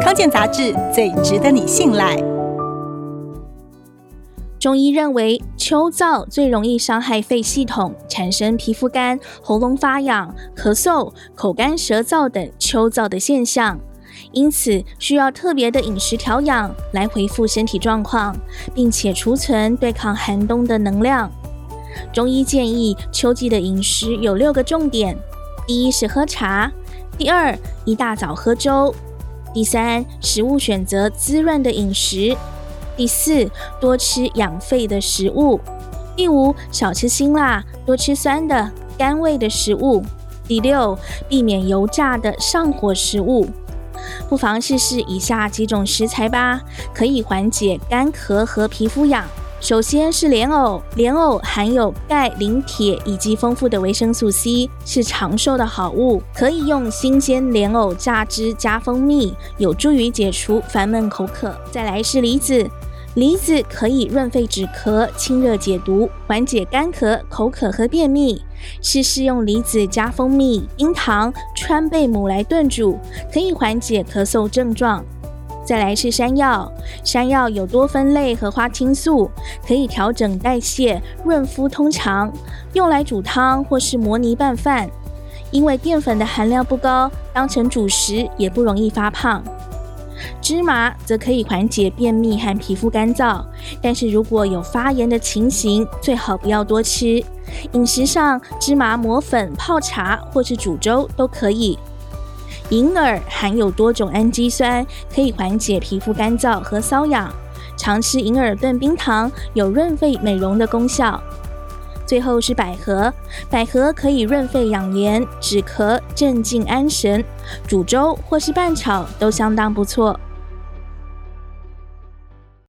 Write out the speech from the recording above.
康健杂志最值得你信赖。中医认为，秋燥最容易伤害肺系统，产生皮肤干、喉咙发痒、咳嗽、口干舌燥等秋燥的现象，因此需要特别的饮食调养来恢复身体状况，并且储存对抗寒冬的能量。中医建议，秋季的饮食有六个重点：第一是喝茶；第二，一大早喝粥；第三，食物选择滋润的饮食。第四，多吃养肺的食物；第五，少吃辛辣，多吃酸的、甘味的食物；第六，避免油炸的上火食物。不妨试试以下几种食材吧，可以缓解干咳和皮肤痒。首先是莲藕，莲藕含有钙、磷、铁以及丰富的维生素 C，是长寿的好物。可以用新鲜莲藕榨汁加蜂蜜，有助于解除烦闷口渴。再来是梨子，梨子可以润肺止咳、清热解毒、缓解干咳、口渴和便秘。试试用梨子加蜂蜜、冰糖、川贝母来炖煮，可以缓解咳嗽症状。再来是山药，山药有多酚类和花青素，可以调整代谢、润肤通肠，用来煮汤或是磨泥拌饭。因为淀粉的含量不高，当成主食也不容易发胖。芝麻则可以缓解便秘和皮肤干燥，但是如果有发炎的情形，最好不要多吃。饮食上，芝麻磨粉泡茶或是煮粥都可以。银耳含有多种氨基酸，可以缓解皮肤干燥和瘙痒。常吃银耳炖冰糖，有润肺美容的功效。最后是百合，百合可以润肺养颜、止咳、镇静安神，煮粥或是拌炒都相当不错。